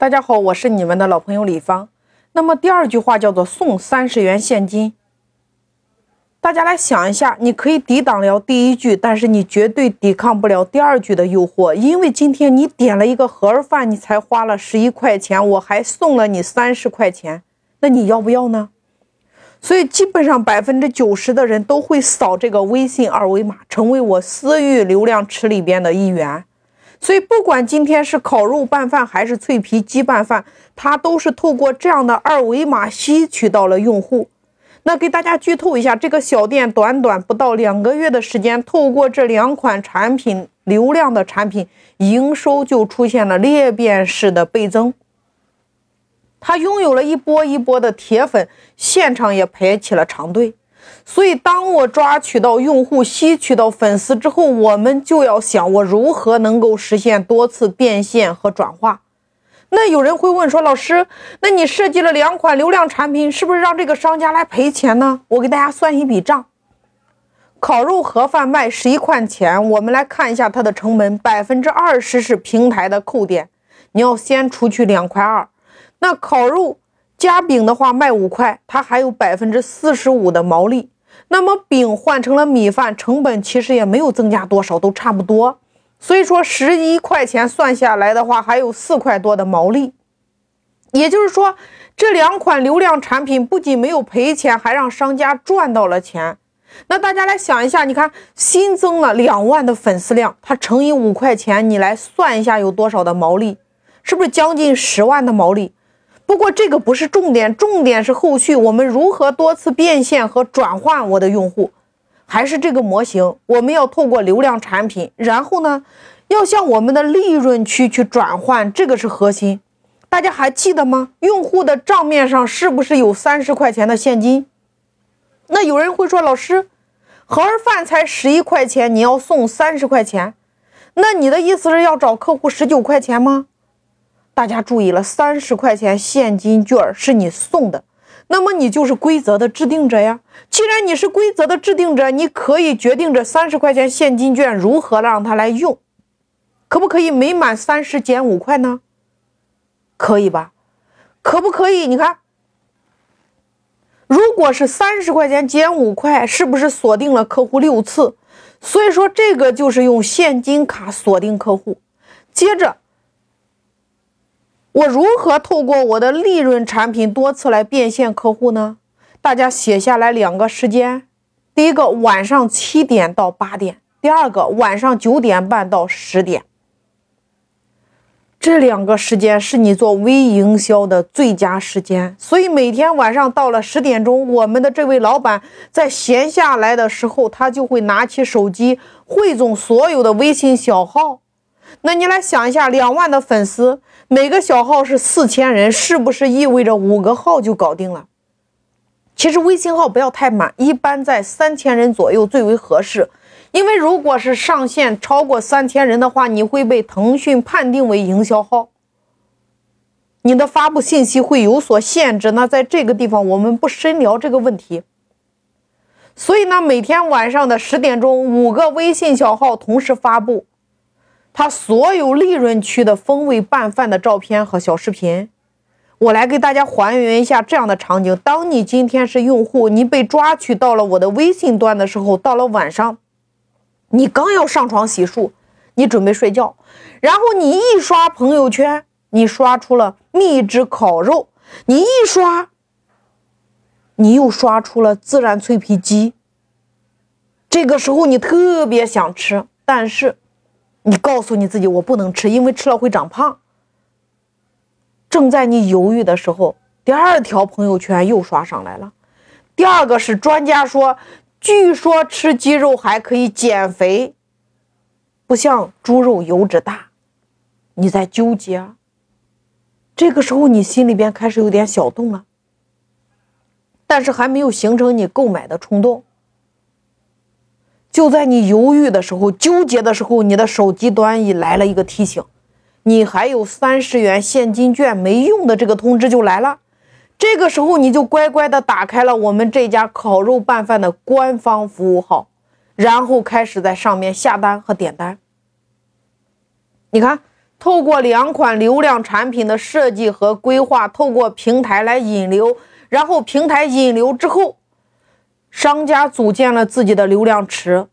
大家好，我是你们的老朋友李芳。那么第二句话叫做送三十元现金。大家来想一下，你可以抵挡了第一句，但是你绝对抵抗不了第二句的诱惑，因为今天你点了一个盒饭，你才花了十一块钱，我还送了你三十块钱，那你要不要呢？所以基本上百分之九十的人都会扫这个微信二维码，成为我私域流量池里边的一员。所以，不管今天是烤肉拌饭还是脆皮鸡拌饭，它都是透过这样的二维码吸取到了用户。那给大家剧透一下，这个小店短短不到两个月的时间，透过这两款产品流量的产品，营收就出现了裂变式的倍增。它拥有了一波一波的铁粉，现场也排起了长队。所以，当我抓取到用户、吸取到粉丝之后，我们就要想我如何能够实现多次变现和转化。那有人会问说：“老师，那你设计了两款流量产品，是不是让这个商家来赔钱呢？”我给大家算一笔账：烤肉盒饭卖十一块钱，我们来看一下它的成本，百分之二十是平台的扣点，你要先除去两块二。那烤肉。加饼的话卖五块，它还有百分之四十五的毛利。那么饼换成了米饭，成本其实也没有增加多少，都差不多。所以说十一块钱算下来的话，还有四块多的毛利。也就是说，这两款流量产品不仅没有赔钱，还让商家赚到了钱。那大家来想一下，你看新增了两万的粉丝量，它乘以五块钱，你来算一下有多少的毛利？是不是将近十万的毛利？不过这个不是重点，重点是后续我们如何多次变现和转换我的用户，还是这个模型，我们要透过流量产品，然后呢，要向我们的利润区去转换，这个是核心。大家还记得吗？用户的账面上是不是有三十块钱的现金？那有人会说，老师，盒饭才十一块钱，你要送三十块钱，那你的意思是要找客户十九块钱吗？大家注意了，三十块钱现金券是你送的，那么你就是规则的制定者呀。既然你是规则的制定者，你可以决定这三十块钱现金券如何让它来用，可不可以每满三十减五块呢？可以吧？可不可以？你看，如果是三十块钱减五块，是不是锁定了客户六次？所以说这个就是用现金卡锁定客户，接着。我如何透过我的利润产品多次来变现客户呢？大家写下来两个时间：第一个晚上七点到八点，第二个晚上九点半到十点。这两个时间是你做微营销的最佳时间。所以每天晚上到了十点钟，我们的这位老板在闲下来的时候，他就会拿起手机汇总所有的微信小号。那你来想一下，两万的粉丝。每个小号是四千人，是不是意味着五个号就搞定了？其实微信号不要太满，一般在三千人左右最为合适。因为如果是上线超过三千人的话，你会被腾讯判定为营销号，你的发布信息会有所限制。那在这个地方我们不深聊这个问题。所以呢，每天晚上的十点钟，五个微信小号同时发布。他所有利润区的风味拌饭的照片和小视频，我来给大家还原一下这样的场景：当你今天是用户，你被抓取到了我的微信端的时候，到了晚上，你刚要上床洗漱，你准备睡觉，然后你一刷朋友圈，你刷出了蜜汁烤肉，你一刷，你又刷出了孜然脆皮鸡。这个时候你特别想吃，但是。你告诉你自己，我不能吃，因为吃了会长胖。正在你犹豫的时候，第二条朋友圈又刷上来了。第二个是专家说，据说吃鸡肉还可以减肥，不像猪肉油脂大。你在纠结，这个时候你心里边开始有点小动了，但是还没有形成你购买的冲动。就在你犹豫的时候、纠结的时候，你的手机端已来了一个提醒，你还有三十元现金券没用的这个通知就来了。这个时候你就乖乖的打开了我们这家烤肉拌饭的官方服务号，然后开始在上面下单和点单。你看，透过两款流量产品的设计和规划，透过平台来引流，然后平台引流之后，商家组建了自己的流量池。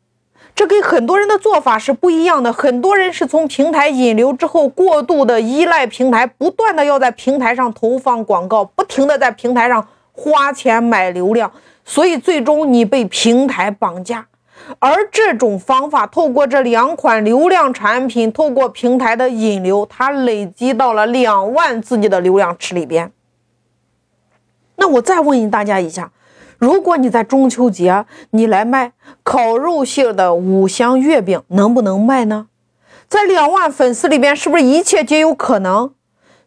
这跟很多人的做法是不一样的。很多人是从平台引流之后，过度的依赖平台，不断的要在平台上投放广告，不停的在平台上花钱买流量，所以最终你被平台绑架。而这种方法，透过这两款流量产品，透过平台的引流，它累积到了两万自己的流量池里边。那我再问大家一下，如果你在中秋节你来卖烤肉馅的五香月饼，能不能卖呢？在两万粉丝里边，是不是一切皆有可能？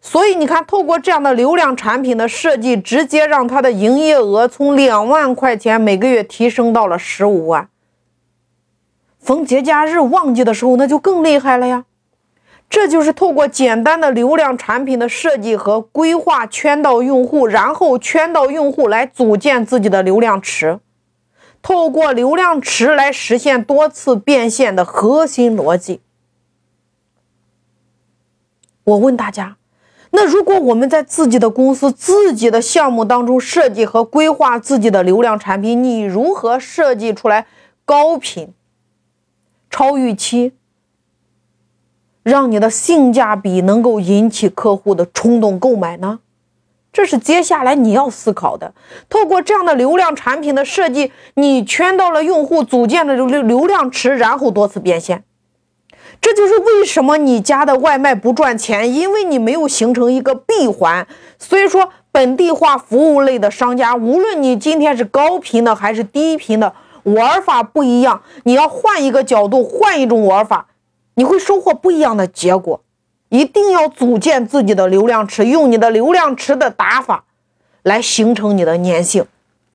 所以你看，透过这样的流量产品的设计，直接让它的营业额从两万块钱每个月提升到了十五万。逢节假日旺季的时候，那就更厉害了呀！这就是透过简单的流量产品的设计和规划圈到用户，然后圈到用户来组建自己的流量池，透过流量池来实现多次变现的核心逻辑。我问大家，那如果我们在自己的公司、自己的项目当中设计和规划自己的流量产品，你如何设计出来高频？超预期，让你的性价比能够引起客户的冲动购买呢？这是接下来你要思考的。透过这样的流量产品的设计，你圈到了用户，组建了流流量池，然后多次变现。这就是为什么你家的外卖不赚钱，因为你没有形成一个闭环。所以说，本地化服务类的商家，无论你今天是高频的还是低频的。玩法不一样，你要换一个角度，换一种玩法，你会收获不一样的结果。一定要组建自己的流量池，用你的流量池的打法来形成你的粘性。